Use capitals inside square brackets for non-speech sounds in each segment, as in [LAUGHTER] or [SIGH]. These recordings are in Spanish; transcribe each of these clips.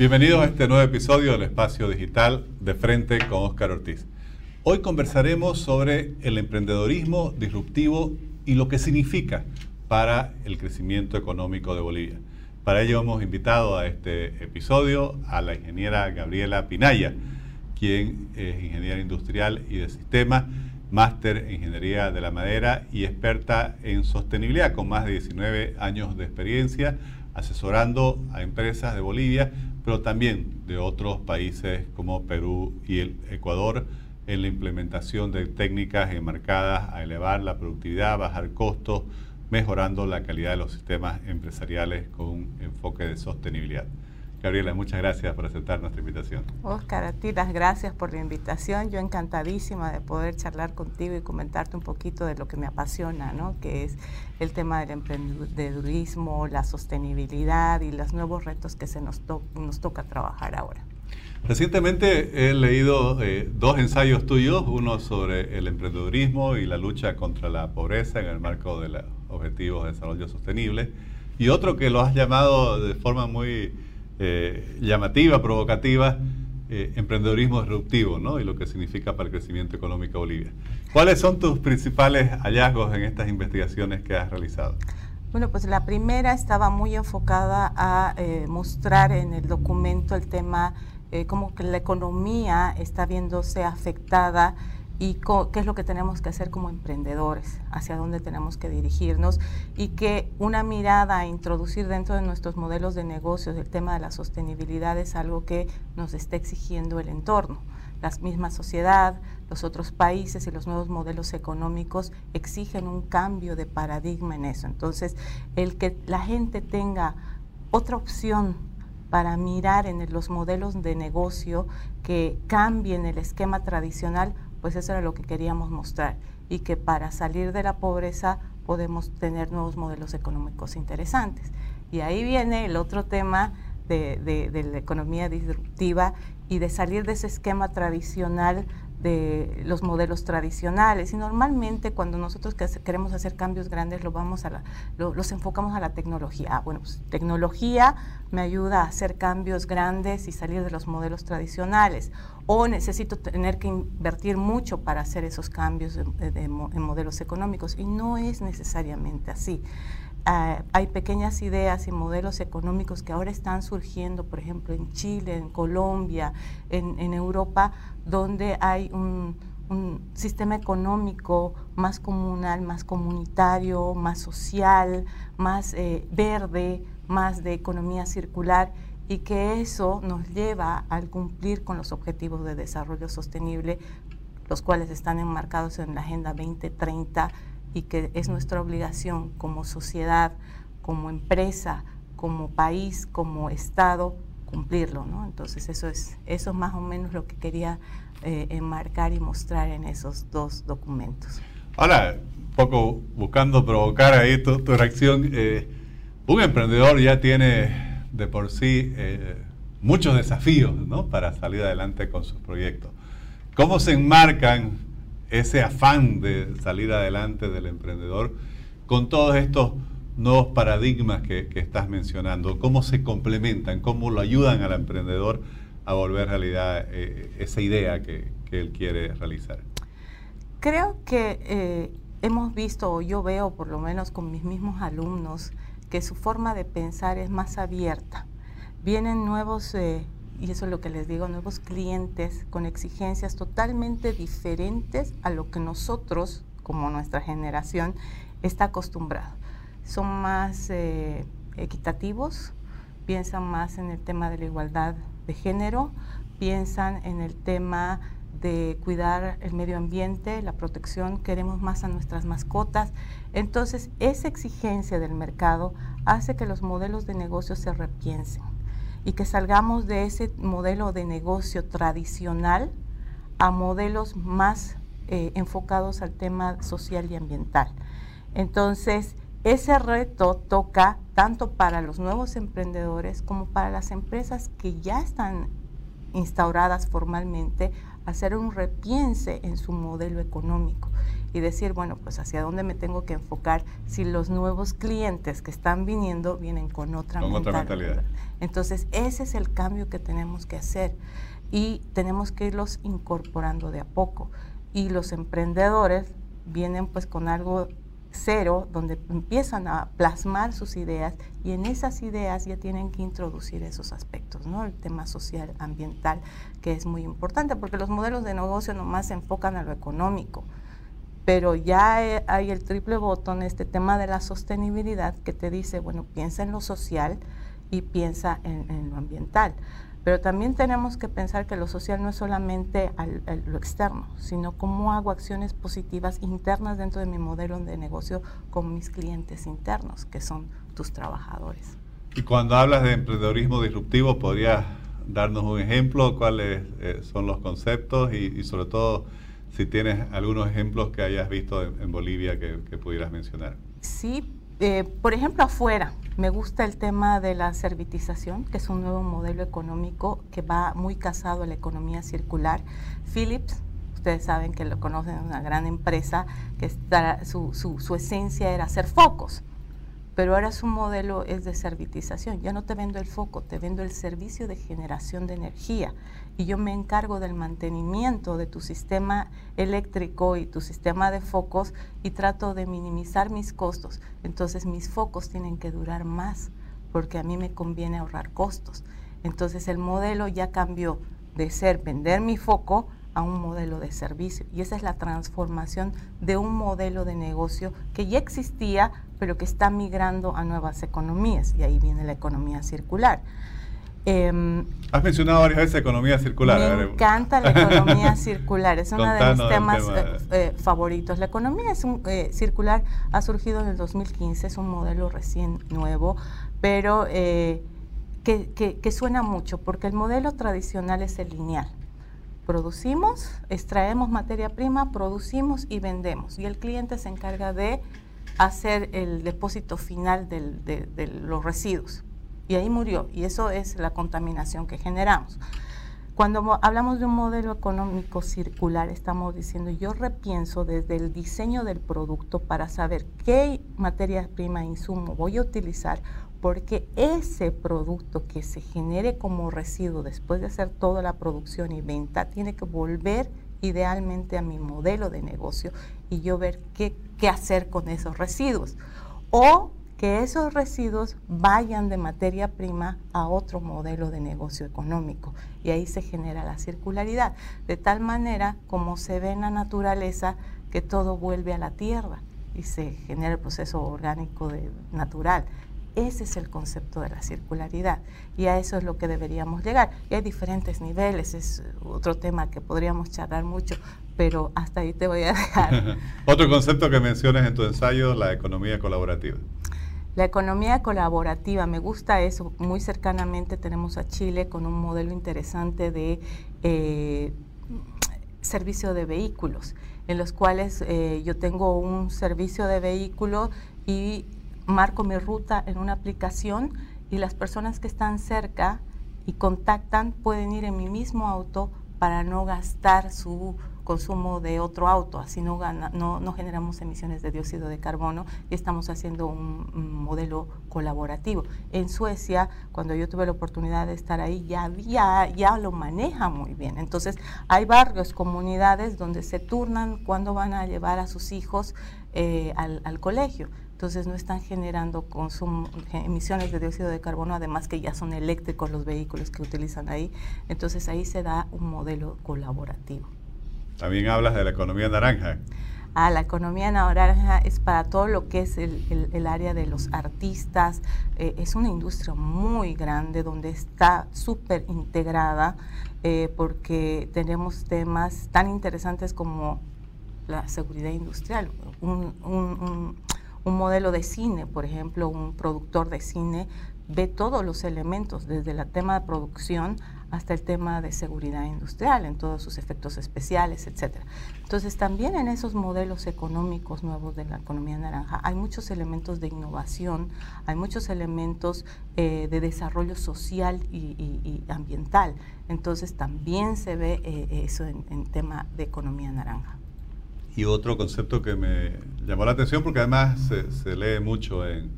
Bienvenidos a este nuevo episodio del Espacio Digital de Frente con Óscar Ortiz. Hoy conversaremos sobre el emprendedorismo disruptivo y lo que significa para el crecimiento económico de Bolivia. Para ello hemos invitado a este episodio a la ingeniera Gabriela Pinaya, quien es ingeniera industrial y de sistemas, máster en ingeniería de la madera y experta en sostenibilidad, con más de 19 años de experiencia asesorando a empresas de Bolivia, pero también de otros países como Perú y el Ecuador en la implementación de técnicas enmarcadas a elevar la productividad, bajar costos, mejorando la calidad de los sistemas empresariales con un enfoque de sostenibilidad. Gabriela, muchas gracias por aceptar nuestra invitación. Oscar, a ti las gracias por la invitación. Yo encantadísima de poder charlar contigo y comentarte un poquito de lo que me apasiona, ¿no? que es el tema del emprendedurismo, la sostenibilidad y los nuevos retos que se nos, nos toca trabajar ahora. Recientemente he leído eh, dos ensayos tuyos, uno sobre el emprendedurismo y la lucha contra la pobreza en el marco de los Objetivos de Desarrollo Sostenible, y otro que lo has llamado de forma muy eh, llamativa, provocativa, eh, emprendedorismo disruptivo, ¿no? Y lo que significa para el crecimiento económico de Bolivia. ¿Cuáles son tus principales hallazgos en estas investigaciones que has realizado? Bueno, pues la primera estaba muy enfocada a eh, mostrar en el documento el tema, cómo que la economía está viéndose afectada y qué es lo que tenemos que hacer como emprendedores, hacia dónde tenemos que dirigirnos y que una mirada a introducir dentro de nuestros modelos de negocios el tema de la sostenibilidad es algo que nos está exigiendo el entorno. La misma sociedad, los otros países y los nuevos modelos económicos exigen un cambio de paradigma en eso. Entonces, el que la gente tenga otra opción para mirar en los modelos de negocio que cambien el esquema tradicional pues eso era lo que queríamos mostrar y que para salir de la pobreza podemos tener nuevos modelos económicos interesantes. Y ahí viene el otro tema de, de la economía disruptiva y de salir de ese esquema tradicional de los modelos tradicionales. Y normalmente cuando nosotros queremos hacer cambios grandes, los enfocamos a la tecnología. Ah, bueno, pues, tecnología me ayuda a hacer cambios grandes y salir de los modelos tradicionales. O necesito tener que invertir mucho para hacer esos cambios en modelos económicos. Y no es necesariamente así. Ah, hay pequeñas ideas y modelos económicos que ahora están surgiendo, por ejemplo, en Chile, en Colombia, en, Europa, donde hay un, sistema económico más comunal, más comunitario, más social, más eh, verde, más de economía circular y que eso nos lleva al cumplir con los objetivos de desarrollo sostenible, los cuales están enmarcados en la Agenda 2030 y que es nuestra obligación como sociedad, como empresa, como país, como Estado, cumplirlo. ¿no? Entonces eso es, eso es más o menos lo que quería eh, enmarcar y mostrar en esos dos documentos. Ahora, un poco buscando provocar ahí tu, reacción, eh, un emprendedor ya tiene de por sí eh, muchos desafíos ¿no? para salir adelante con sus proyectos. ¿Cómo se enmarcan ese afán de salir adelante del emprendedor con todos estos nuevos paradigmas que, estás mencionando? ¿Cómo se complementan? ¿Cómo lo ayudan al emprendedor a volver realidad eh, esa idea que, él quiere realizar? Creo que eh, hemos visto, o yo veo por lo menos con mis mismos alumnos, que su forma de pensar es más abierta. Vienen nuevos eh, y eso es lo que les digo, nuevos clientes con exigencias totalmente diferentes a lo que nosotros, como nuestra generación, está acostumbrado. Son más eh, equitativos, piensan más en el tema de la igualdad de género, piensan en el tema de cuidar el medio ambiente, la protección, queremos más a nuestras mascotas. Entonces, esa exigencia del mercado hace que los modelos de negocio se repiensen y que salgamos de ese modelo de negocio tradicional a modelos más eh, enfocados al tema social y ambiental. Entonces, ese reto toca tanto para los nuevos emprendedores como para las empresas que ya están instauradas formalmente, hacer un repiense en su modelo económico y decir, bueno, pues hacia dónde me tengo que enfocar si los nuevos clientes que están viniendo vienen con otra, con otra mentalidad. Entonces, ese es el cambio que tenemos que hacer y tenemos que irlos incorporando de a poco. Y los emprendedores vienen pues con algo cero, donde empiezan a plasmar sus ideas y en esas ideas ya tienen que introducir esos aspectos, ¿no? El tema social, ambiental, que es muy importante, porque los modelos de negocio nomás se enfocan a lo económico, pero ya hay el triple botón, este tema de la sostenibilidad, que te dice, bueno, piensa en lo social y piensa en lo ambiental. Pero también tenemos que pensar que lo social no es solamente lo externo, sino cómo hago acciones positivas internas dentro de mi modelo de negocio con mis clientes internos, que son tus trabajadores. Y cuando hablas de emprendedorismo disruptivo, ¿podrías darnos un ejemplo? ¿Cuáles eh, son los conceptos? Y, sobre todo, si tienes algunos ejemplos que hayas visto en, Bolivia que, que pudieras mencionar. Sí, eh, por ejemplo, afuera, me gusta el tema de la servitización, que es un nuevo modelo económico que va muy casado a la economía circular. Philips, ustedes saben que lo conocen, es una gran empresa que está, su, su, su esencia era hacer focos pero ahora su modelo es de servitización. Ya no te vendo el foco, te vendo el servicio de generación de energía y yo me encargo del mantenimiento de tu sistema eléctrico y tu sistema de focos y trato de minimizar mis costos. Entonces mis focos tienen que durar más porque a mí me conviene ahorrar costos. Entonces el modelo ya cambió de ser vender mi foco a un modelo de servicio. Y esa es la transformación de un modelo de negocio que ya existía, pero que está migrando a nuevas economías. Y ahí viene la economía circular. Em, Has mencionado varias veces economía circular. Me encanta la economía circular, es uno de mis temas eh, eh, favoritos. La economía es un, eh, circular ha surgido en el 2015, es un modelo recién nuevo, pero que, que suena mucho, porque el modelo tradicional es el lineal producimos, extraemos materia prima, producimos y vendemos. Y el cliente se encarga de hacer el depósito final de, los residuos. Y ahí murió. Y eso es la contaminación que generamos. Cuando hablamos de un modelo económico circular, estamos diciendo, yo repienso desde el diseño del producto para saber qué materia prima, insumo voy a utilizar, porque ese producto que se genere como residuo después de hacer toda la producción y venta tiene que volver idealmente a mi modelo de negocio y yo ver qué, qué hacer con esos residuos. O que esos residuos vayan de materia prima a otro modelo de negocio económico y ahí se genera la circularidad, de tal manera como se ve en la naturaleza que todo vuelve a la tierra y se genera el proceso orgánico de, natural. Ese es el concepto de la circularidad y a eso es lo que deberíamos llegar. Y hay diferentes niveles, es otro tema que podríamos charlar mucho, pero hasta ahí te voy a dejar. [LAUGHS] otro concepto que mencionas en tu ensayo, la economía colaborativa. La economía colaborativa, me gusta eso. Muy cercanamente tenemos a Chile con un modelo interesante de eh, servicio de vehículos, en los cuales eh, yo tengo un servicio de vehículo y marco mi ruta en una aplicación y las personas que están cerca y contactan pueden ir en mi mismo auto para no gastar su consumo de otro auto, así no, no, generamos emisiones de dióxido de carbono y estamos haciendo un, modelo colaborativo. En Suecia, cuando yo tuve la oportunidad de estar ahí, ya, ya, ya lo maneja muy bien. Entonces, hay barrios, comunidades donde se turnan cuando van a llevar a sus hijos eh, al, al colegio entonces no están generando consumo, emisiones de dióxido de carbono, además que ya son eléctricos los vehículos que utilizan ahí. Entonces ahí se da un modelo colaborativo. También hablas de la economía naranja. Ah, la economía naranja es para todo lo que es el, área de los artistas. Eh, es una industria muy grande donde está súper integrada eh, porque tenemos temas tan interesantes como la seguridad industrial. un, un modelo de cine, por ejemplo, un productor de cine ve todos los elementos, desde el tema de producción hasta el tema de seguridad industrial, en todos sus efectos especiales, etc. Entonces, también en esos modelos económicos nuevos de la economía naranja hay muchos elementos de innovación, hay muchos elementos eh, de desarrollo social y, ambiental. Entonces, también se ve eh, eso en tema de economía naranja. Y otro concepto que me llamó la atención, porque además se, lee mucho en,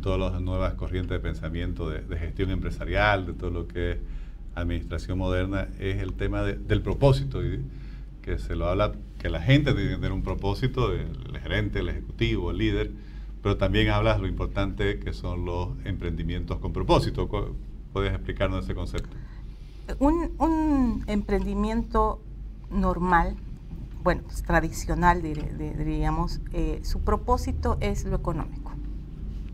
todas las nuevas corrientes de pensamiento de, gestión empresarial, de todo lo que es administración moderna, es el tema del propósito, y que se lo habla que la gente tiene que tener un propósito, el gerente, el ejecutivo, el líder, pero también hablas lo importante que son los emprendimientos con propósito. ¿Puedes explicarnos ese concepto? Un, emprendimiento normal, bueno, pues, tradicional diríamos, eh, su propósito es lo económico.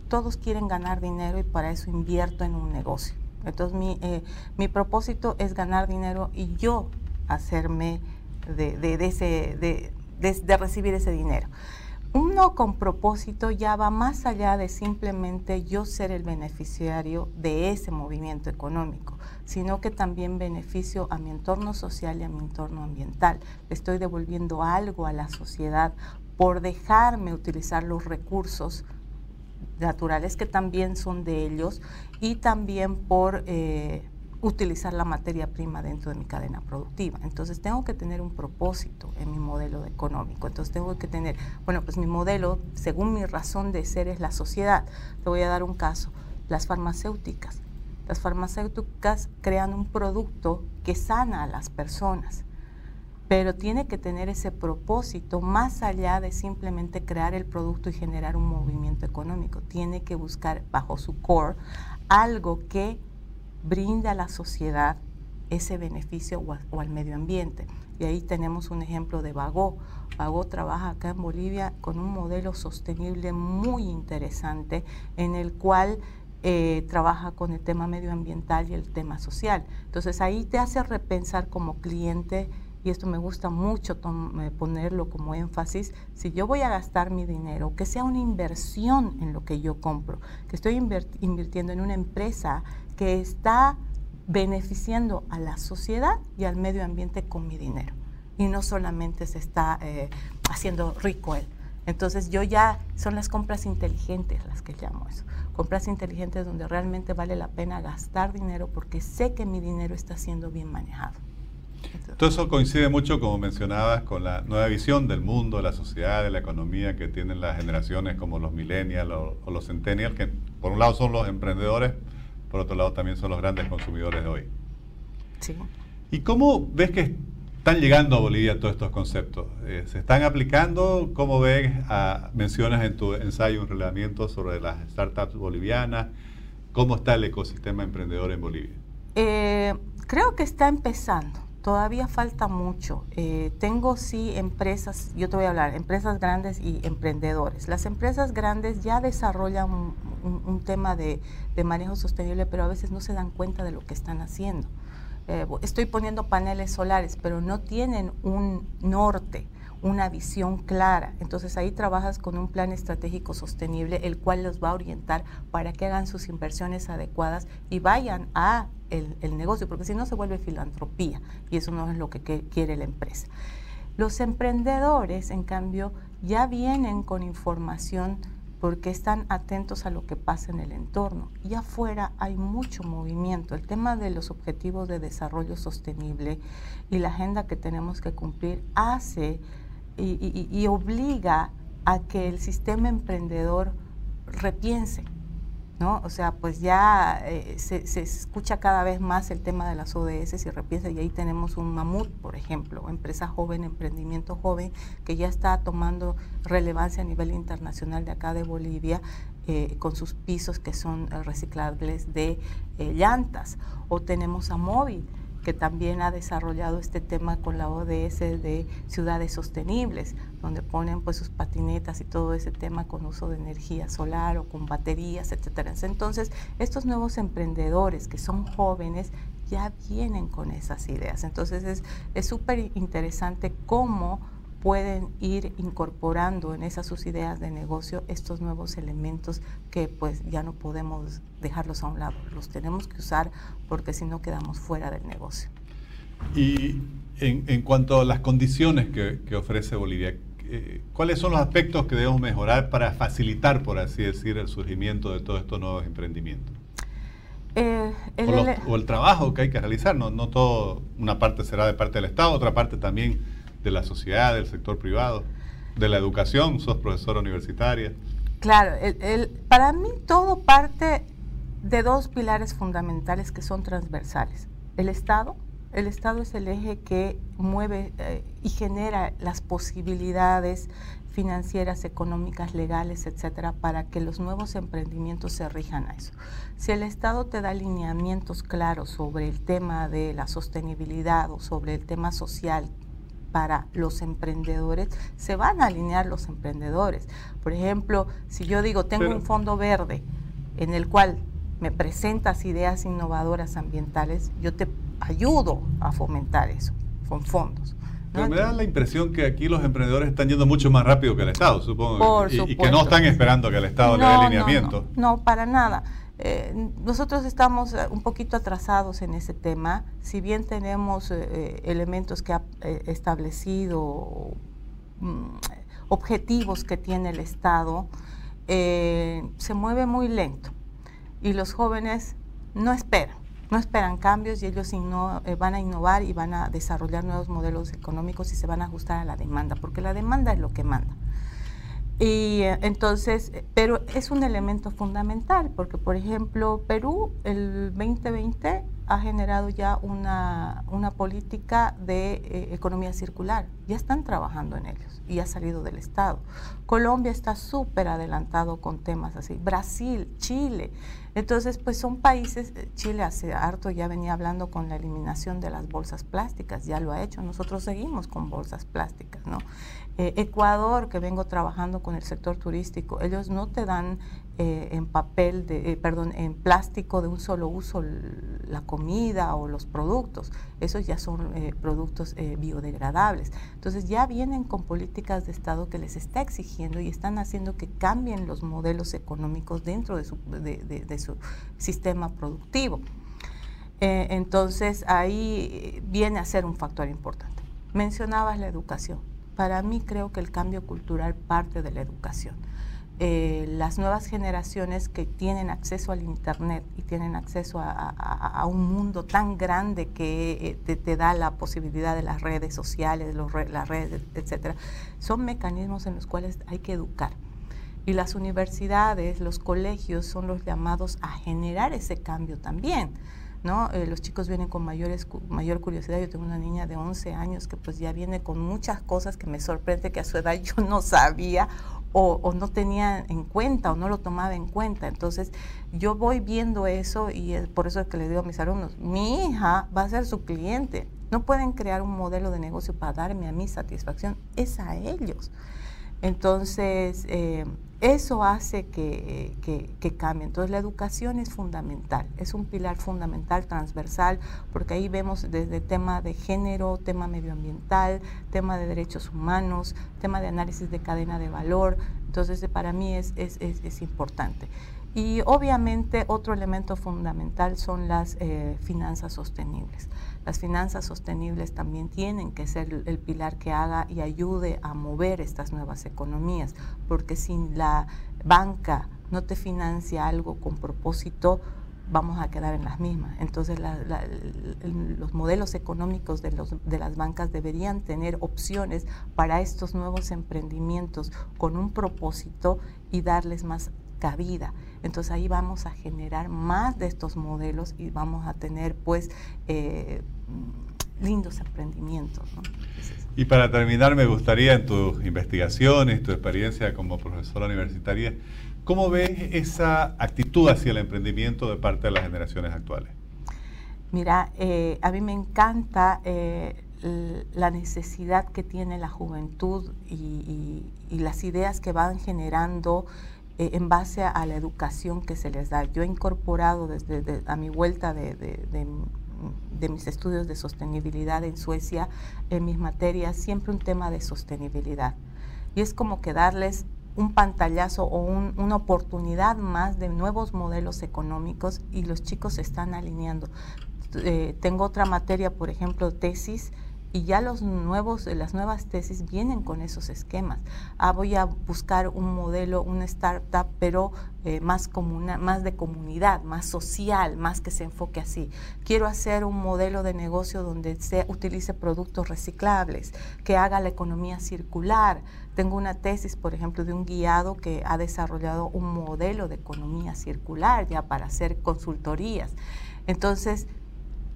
Todos quieren ganar dinero y para eso invierto en un negocio. Entonces mi, eh, mi propósito es ganar dinero y yo hacerme de, de, ese, de recibir ese dinero. Uno con propósito ya va más allá de simplemente yo ser el beneficiario de ese movimiento económico, sino que también beneficio a mi entorno social y a mi entorno ambiental. Estoy devolviendo algo a la sociedad por dejarme utilizar los recursos naturales que también son de ellos y también por... Eh, utilizar la materia prima dentro de mi cadena productiva. Entonces tengo que tener un propósito en mi modelo económico. Entonces tengo que tener, bueno, pues mi modelo, según mi razón de ser, es la sociedad. Te voy a dar un caso, las farmacéuticas. Las farmacéuticas crean un producto que sana a las personas, pero tiene que tener ese propósito más allá de simplemente crear el producto y generar un movimiento económico. Tiene que buscar bajo su core algo que brinda a la sociedad ese beneficio o, al medio ambiente. Y ahí tenemos un ejemplo de Vago. Vago trabaja acá en Bolivia con un modelo sostenible muy interesante en el cual eh, trabaja con el tema medioambiental y el tema social. Entonces ahí te hace repensar como cliente, y esto me gusta mucho eh, ponerlo como énfasis, si yo voy a gastar mi dinero, que sea una inversión en lo que yo compro, que estoy invirtiendo en una empresa que está beneficiando a la sociedad y al medio ambiente con mi dinero. Y no solamente se está eh, haciendo rico él. Entonces yo ya, son las compras inteligentes las que llamo eso. Compras inteligentes donde realmente vale la pena gastar dinero porque sé que mi dinero está siendo bien manejado. Todo eso coincide mucho, como mencionabas, con la nueva visión del mundo, de la sociedad, de la economía que tienen las generaciones como los millennials o, los centennials, que por un lado son los emprendedores, por otro lado también son los grandes consumidores de hoy. Sí. ¿Y cómo ves que están llegando a Bolivia todos estos conceptos? Eh, ¿Se están aplicando? ¿Cómo ves? Mencionas en tu ensayo un reglamento sobre las startups bolivianas. ¿Cómo está el ecosistema emprendedor en Bolivia? Eh, creo que está empezando. Todavía falta mucho. Eh, tengo sí empresas, yo te voy a hablar, empresas grandes y emprendedores. Las empresas grandes ya desarrollan un, tema de, manejo sostenible, pero a veces no se dan cuenta de lo que están haciendo. Eh, estoy poniendo paneles solares, pero no tienen un norte una visión clara. Entonces ahí trabajas con un plan estratégico sostenible, el cual los va a orientar para que hagan sus inversiones adecuadas y vayan a el, negocio, porque si no se vuelve filantropía y eso no es lo que, quiere la empresa. Los emprendedores, en cambio, ya vienen con información porque están atentos a lo que pasa en el entorno. Y afuera hay mucho movimiento. El tema de los objetivos de desarrollo sostenible y la agenda que tenemos que cumplir hace y, obliga a que el sistema emprendedor repiense. ¿No? O sea, pues ya eh, se, escucha cada vez más el tema de las ODS y repiensa, y ahí tenemos un mamut, por ejemplo, empresa joven, emprendimiento joven, que ya está tomando relevancia a nivel internacional de acá de Bolivia, eh, con sus pisos que son reciclables de eh, llantas. O tenemos a Móvil, que también ha desarrollado este tema con la ODS de ciudades sostenibles, donde ponen pues sus patinetas y todo ese tema con uso de energía solar o con baterías, etcétera. Entonces, estos nuevos emprendedores que son jóvenes ya vienen con esas ideas. Entonces, es súper interesante cómo pueden ir incorporando en esas sus ideas de negocio estos nuevos elementos que pues ya no podemos dejarlos a un lado, los tenemos que usar porque si no quedamos fuera del negocio. Y en, cuanto a las condiciones que, ofrece Bolivia, eh, ¿cuáles son los aspectos que debemos mejorar para facilitar, por así decir, el surgimiento de todos estos nuevos emprendimientos? Eh, o, el trabajo que hay que realizar, no, no todo, una parte será de parte del Estado, otra parte también de la sociedad, del sector privado, de la educación, sos profesora universitaria. Claro, el, para mí todo parte de dos pilares fundamentales que son transversales. El Estado, el Estado es el eje que mueve eh, y genera las posibilidades financieras, económicas, legales, etcétera, para que los nuevos emprendimientos se rijan a eso. Si el Estado te da lineamientos claros sobre el tema de la sostenibilidad o sobre el tema social para los emprendedores, se van a alinear los emprendedores. Por ejemplo, si yo digo, tengo un fondo verde en el cual me presentas ideas innovadoras ambientales, yo te ayudo a fomentar eso con fondos. Pero me da la impresión que aquí los emprendedores están yendo mucho más rápido que el Estado, supongo. y, que no están esperando que el Estado le dé alineamiento. No, para nada. Eh, nosotros estamos eh, un poquito atrasados en ese tema. Si bien tenemos eh, elementos que ha establecido, mm, objetivos que tiene el Estado, se mueve muy lento y los jóvenes no esperan, no esperan cambios y ellos eh, van a innovar y van a desarrollar nuevos modelos económicos y se van a ajustar a la demanda, porque la demanda es lo que manda. Y eh, entonces, eh, pero es un elemento fundamental, porque por ejemplo, Perú el 2020 ha generado ya una, política de economía circular, ya están trabajando en ellos y ha salido del Estado. Colombia está súper adelantado con temas así, Brasil, Chile, entonces, pues son países, eh, Chile hace harto ya venía hablando con la eliminación de las bolsas plásticas, ya lo ha hecho, nosotros seguimos con bolsas plásticas, ¿no? Eh, Ecuador, que vengo trabajando con el sector turístico, ellos no te dan eh, en papel, de, perdón, en plástico de un solo uso la comida o los productos, esos ya son productos biodegradables. Entonces ya vienen con políticas de Estado que les está exigiendo y están haciendo que cambien los modelos económicos dentro de su, de su sistema productivo. entonces ahí viene a ser un factor importante. Mencionabas la educación para mí creo que el cambio cultural parte de la educación. Eh, las nuevas generaciones que tienen acceso al Internet y tienen acceso a, un mundo tan grande que eh, te, da la posibilidad de las redes sociales, los, las redes, etcétera, son mecanismos en los cuales hay que educar. Y las universidades, los colegios son los llamados a generar ese cambio también. ¿No? Eh, los chicos vienen con mayores, mayor curiosidad. Yo tengo una niña de 11 años que pues ya viene con muchas cosas que me sorprende que a su edad yo no sabía o, no tenía en cuenta o no lo tomaba en cuenta. Entonces yo voy viendo eso y es por eso es que le digo a mis alumnos, mi hija va a ser su cliente. No pueden crear un modelo de negocio para darme a mi satisfacción, es a ellos. Entonces, eh, eso hace que, cambie. Entonces la educación es fundamental, es un pilar fundamental, transversal, porque ahí vemos desde tema de género, tema medioambiental, tema de derechos humanos, tema de análisis de cadena de valor. Entonces para mí es, es, importante. Y obviamente otro elemento fundamental son las eh, finanzas sostenibles. Las finanzas sostenibles también tienen que ser el pilar que haga y ayude a mover estas nuevas economías, porque si la banca no te financia algo con propósito, vamos a quedar en las mismas. Entonces los modelos económicos de, los, de las bancas deberían tener opciones para estos nuevos emprendimientos con un propósito y darles más cabida. Entonces ahí vamos a generar más de estos modelos y vamos a tener pues eh, lindos emprendimientos. Y para terminar me gustaría en tus investigaciones, tu experiencia como profesora universitaria, ¿cómo ves esa actitud hacia el emprendimiento de parte de las generaciones actuales? Mira, eh, a mí me encanta eh, la necesidad que tiene la juventud y las ideas que van generando eh, en base a, la educación que se les da. Yo he incorporado desde a mi vuelta de, mis estudios de sostenibilidad en Suecia, en mis materias, siempre un tema de sostenibilidad. Y es como que darles un pantallazo o una oportunidad más de nuevos modelos económicos y los chicos se están alineando. Eh, tengo otra materia, por ejemplo, tesis, y ya los nuevos, las nuevas tesis vienen con esos esquemas. Ah, voy a buscar un modelo, una startup, pero eh, más, más de comunidad, más social, más que se enfoque así. Quiero hacer un modelo de negocio donde se utilice productos reciclables, que haga la economía circular. Tengo una tesis, por ejemplo, de un guiado que ha desarrollado un modelo de economía circular ya para hacer consultorías. Entonces,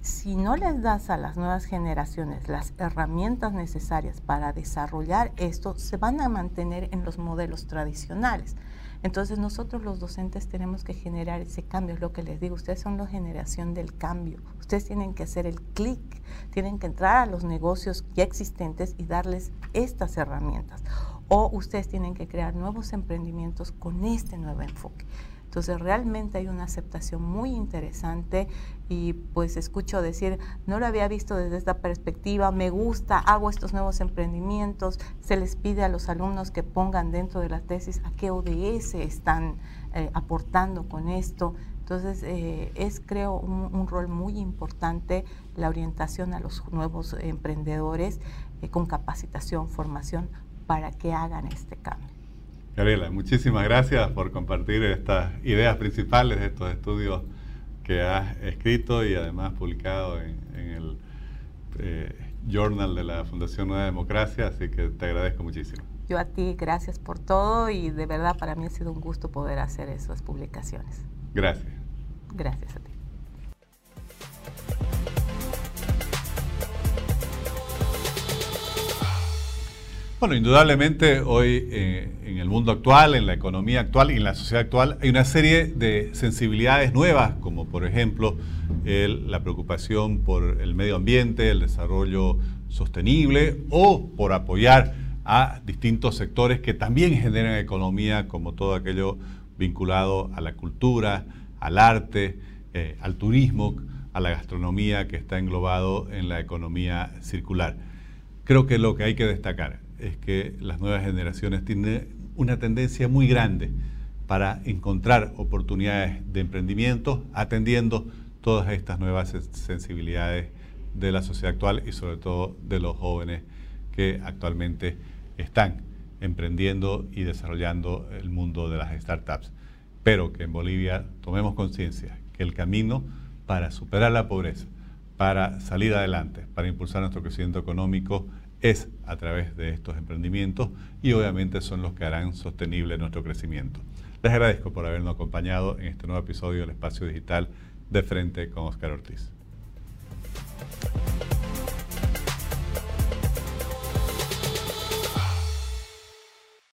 si no les das a las nuevas generaciones las herramientas necesarias para desarrollar esto, se van a mantener en los modelos tradicionales. Entonces nosotros los docentes tenemos que generar ese cambio, es lo que les digo, ustedes son la generación del cambio, ustedes tienen que hacer el clic, tienen que entrar a los negocios ya existentes y darles estas herramientas. O ustedes tienen que crear nuevos emprendimientos con este nuevo enfoque. Entonces realmente hay una aceptación muy interesante y pues escucho decir, no lo había visto desde esta perspectiva, me gusta, hago estos nuevos emprendimientos, se les pide a los alumnos que pongan dentro de la tesis a qué ODS están eh, aportando con esto. Entonces, eh, es creo un, rol muy importante la orientación a los nuevos emprendedores eh, con capacitación, formación, para que hagan este cambio. Gabriela, muchísimas gracias por compartir estas ideas principales de estos estudios que has escrito y además publicado en, el eh, Journal de la Fundación Nueva Democracia, así que te agradezco muchísimo. Yo a ti, gracias por todo y de verdad para mí ha sido un gusto poder hacer esas publicaciones. Gracias. Gracias a ti. Bueno, indudablemente hoy eh, en el mundo actual, en la economía actual y en la sociedad actual hay una serie de sensibilidades nuevas, como por ejemplo la preocupación por el medio ambiente, el desarrollo sostenible o por apoyar a distintos sectores que también generan economía, como todo aquello vinculado a la cultura, al arte, eh, al turismo, a la gastronomía que está englobado en la economía circular. Creo que lo que hay que destacar es que las nuevas generaciones tienen una tendencia muy grande para encontrar oportunidades de emprendimiento atendiendo todas estas nuevas sensibilidades de la sociedad actual y sobre todo de los jóvenes que actualmente están emprendiendo y desarrollando el mundo de las startups. Pero que en Bolivia tomemos conciencia que el camino para superar la pobreza, para salir adelante, para impulsar nuestro crecimiento económico, es a través de estos emprendimientos y obviamente son los que harán sostenible nuestro crecimiento. Les agradezco por habernos acompañado en este nuevo episodio del Espacio Digital de Frente con Oscar Ortiz.